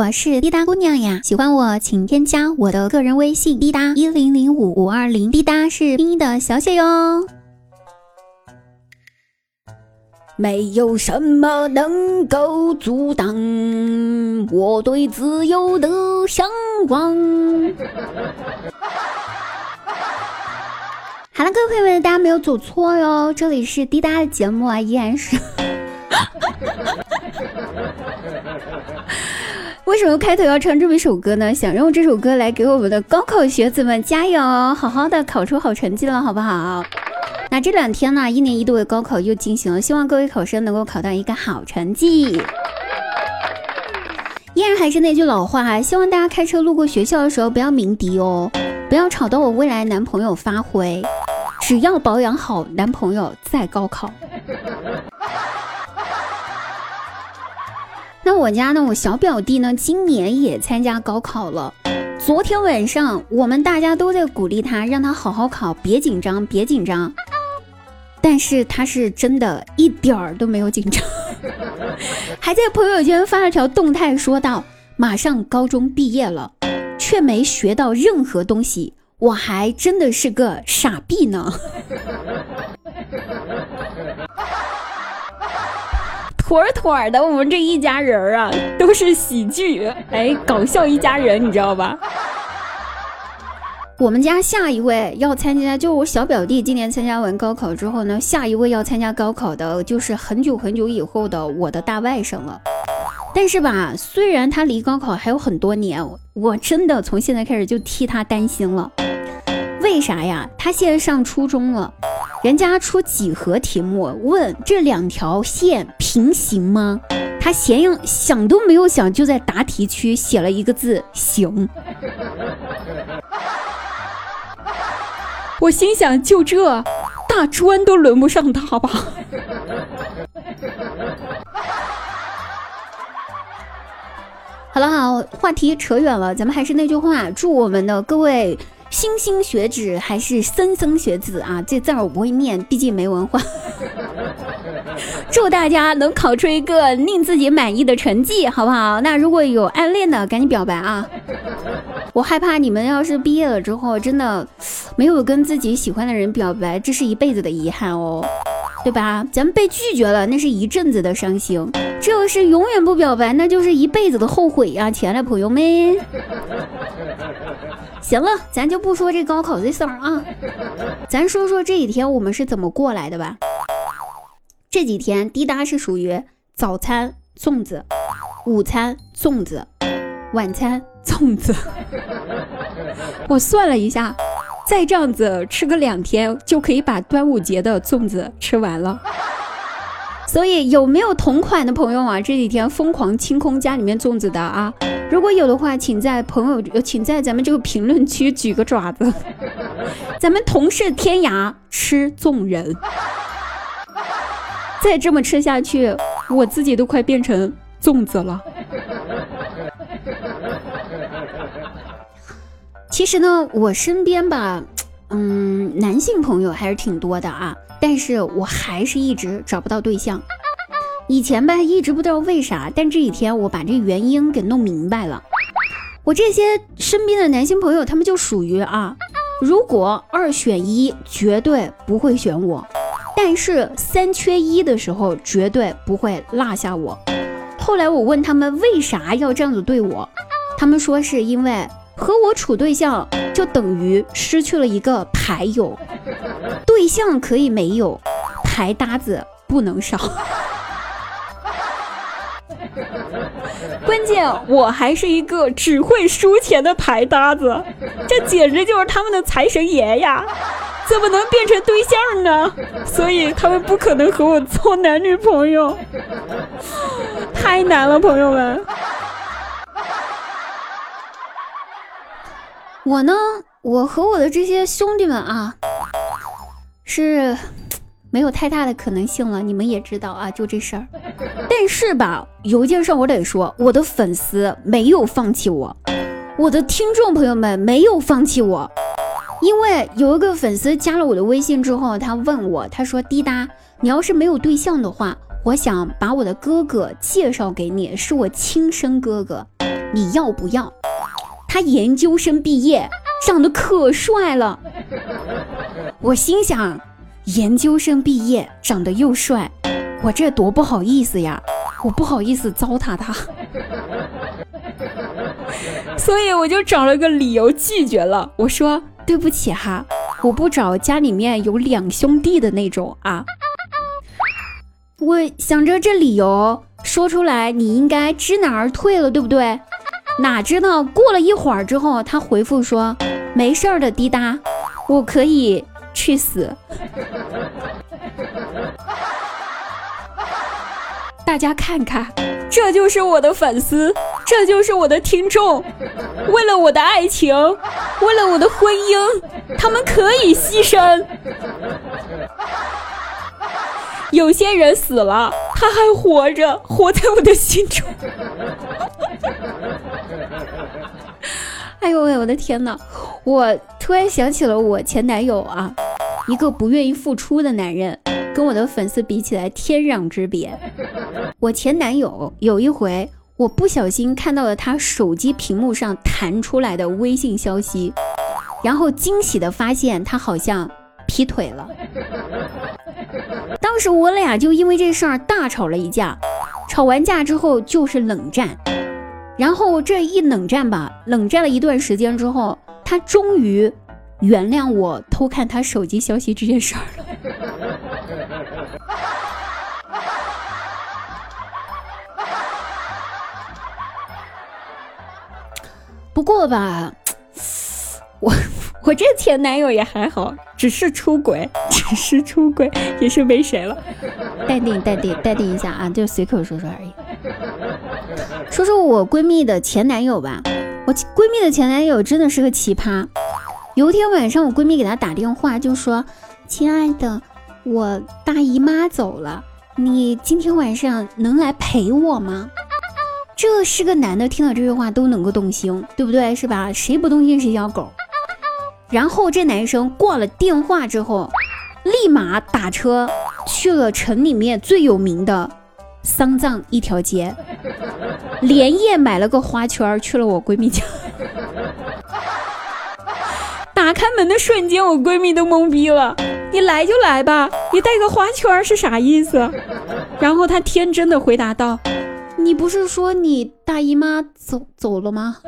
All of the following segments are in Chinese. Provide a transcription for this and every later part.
我是滴答姑娘呀，喜欢我请添加我的个人微信滴答一零零五五二零，滴答是拼音的小写哟。没有什么能够阻挡我对自由的向往。好了，各位朋友们，大家没有走错哟，这里是滴答的节目啊，依然是。为什么开头要唱这么一首歌呢？想用这首歌来给我们的高考学子们加油，好好的考出好成绩了，好不好？那这两天呢，一年一度的高考又进行了，希望各位考生能够考到一个好成绩。依然还是那句老话，希望大家开车路过学校的时候不要鸣笛哦，不要吵到我未来男朋友发挥。只要保养好男朋友再高考。那我家呢？我小表弟呢？今年也参加高考了。昨天晚上，我们大家都在鼓励他，让他好好考，别紧张，别紧张。但是他是真的一点儿都没有紧张，还在朋友圈发了条动态，说道：“马上高中毕业了，却没学到任何东西，我还真的是个傻逼呢。”妥妥的，我们这一家人啊，都是喜剧，哎，搞笑一家人，你知道吧？我们家下一位要参加，就我小表弟今年参加完高考之后呢，下一位要参加高考的，就是很久很久以后的我的大外甥了。但是吧，虽然他离高考还有很多年，我真的从现在开始就替他担心了。为啥呀？他现在上初中了。人家出几何题目，问这两条线平行吗？他闲用想都没有想，就在答题区写了一个字“行”。我心想，就这大专都轮不上他吧？好了，好，话题扯远了，咱们还是那句话，祝我们的各位。莘莘学子还是莘莘学子啊？这字儿我不会念，毕竟没文化。祝大家能考出一个令自己满意的成绩，好不好？那如果有暗恋的，赶紧表白啊！我害怕你们要是毕业了之后，真的没有跟自己喜欢的人表白，这是一辈子的遗憾哦，对吧？咱们被拒绝了，那是一阵子的伤心；这要是永远不表白，那就是一辈子的后悔呀，亲爱的朋友们。行了，咱就不说这高考这事儿啊，咱说说这几天我们是怎么过来的吧。这几天滴答是属于早餐粽子，午餐粽子，晚餐粽子。我算了一下，再这样子吃个两天，就可以把端午节的粽子吃完了。所以有没有同款的朋友啊？这几天疯狂清空家里面粽子的啊？如果有的话，请在朋友，请在咱们这个评论区举个爪子，咱们同是天涯吃粽人。再这么吃下去，我自己都快变成粽子了。其实呢，我身边吧，嗯，男性朋友还是挺多的啊，但是我还是一直找不到对象。以前吧，一直不知道为啥，但这几天我把这原因给弄明白了。我这些身边的男性朋友，他们就属于啊，如果二选一，绝对不会选我；但是三缺一的时候，绝对不会落下我。后来我问他们为啥要这样子对我，他们说是因为和我处对象就等于失去了一个牌友，对象可以没有，牌搭子不能少。关键我还是一个只会输钱的牌搭子，这简直就是他们的财神爷呀！怎么能变成对象呢？所以他们不可能和我做男女朋友，太难了，朋友们。我呢，我和我的这些兄弟们啊，是。没有太大的可能性了，你们也知道啊，就这事儿。但是吧，有一件事我得说，我的粉丝没有放弃我，我的听众朋友们没有放弃我。因为有一个粉丝加了我的微信之后，他问我，他说：“滴答，你要是没有对象的话，我想把我的哥哥介绍给你，是我亲生哥哥。”你要不要？他研究生毕业，长得可帅了。我心想，研究生毕业长得又帅，我这多不好意思呀！我不好意思糟蹋他，所以我就找了个理由拒绝了。我说对不起哈，我不找家里面有两兄弟的那种啊。我想着这理由说出来，你应该知难而退了，对不对？哪知道过了一会儿之后，他回复说没事儿的，滴答，我可以去死。大家看看，这就是我的粉丝，这就是我的听众。为了我的爱情，为了我的婚姻，他们可以牺牲。有些人死了，他还活着，活在我的心中。哎呦喂，我的天哪！我突然想起了我前男友啊，一个不愿意付出的男人。跟我的粉丝比起来，天壤之别。我前男友有一回，我不小心看到了他手机屏幕上弹出来的微信消息，然后惊喜的发现他好像劈腿了。当时我俩就因为这事儿大吵了一架，吵完架之后就是冷战，然后这一冷战吧，冷战了一段时间之后，他终于原谅我偷看他手机消息这件事儿了。不过吧，我 我这前男友也还好，只是出轨，只是出轨，也是没谁了。淡定淡定淡定一下啊，就随口说说而已。说说我闺蜜的前男友吧，我闺蜜的前男友真的是个奇葩。有一天晚上，我闺蜜给他打电话，就说：“亲爱的，我大姨妈走了，你今天晚上能来陪我吗？”这是个男的，听到这句话都能够动心，对不对？是吧？谁不动心谁小狗。然后这男生挂了电话之后，立马打车去了城里面最有名的丧葬一条街，连夜买了个花圈去了我闺蜜家。打开门的瞬间，我闺蜜都懵逼了。你来就来吧，你带个花圈是啥意思？然后她天真的回答道。你不是说你大姨妈走走了吗？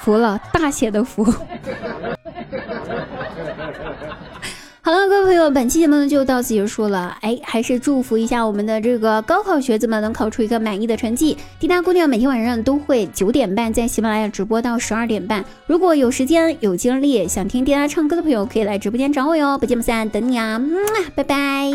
服了，大写的服。好了，各位朋友，本期节目就到此结束了。哎，还是祝福一下我们的这个高考学子们能考出一个满意的成绩。滴答姑娘每天晚上都会九点半在喜马拉雅直播到十二点半。如果有时间有精力想听滴答唱歌的朋友，可以来直播间找我哟。不见不散，等你啊！嗯，拜拜。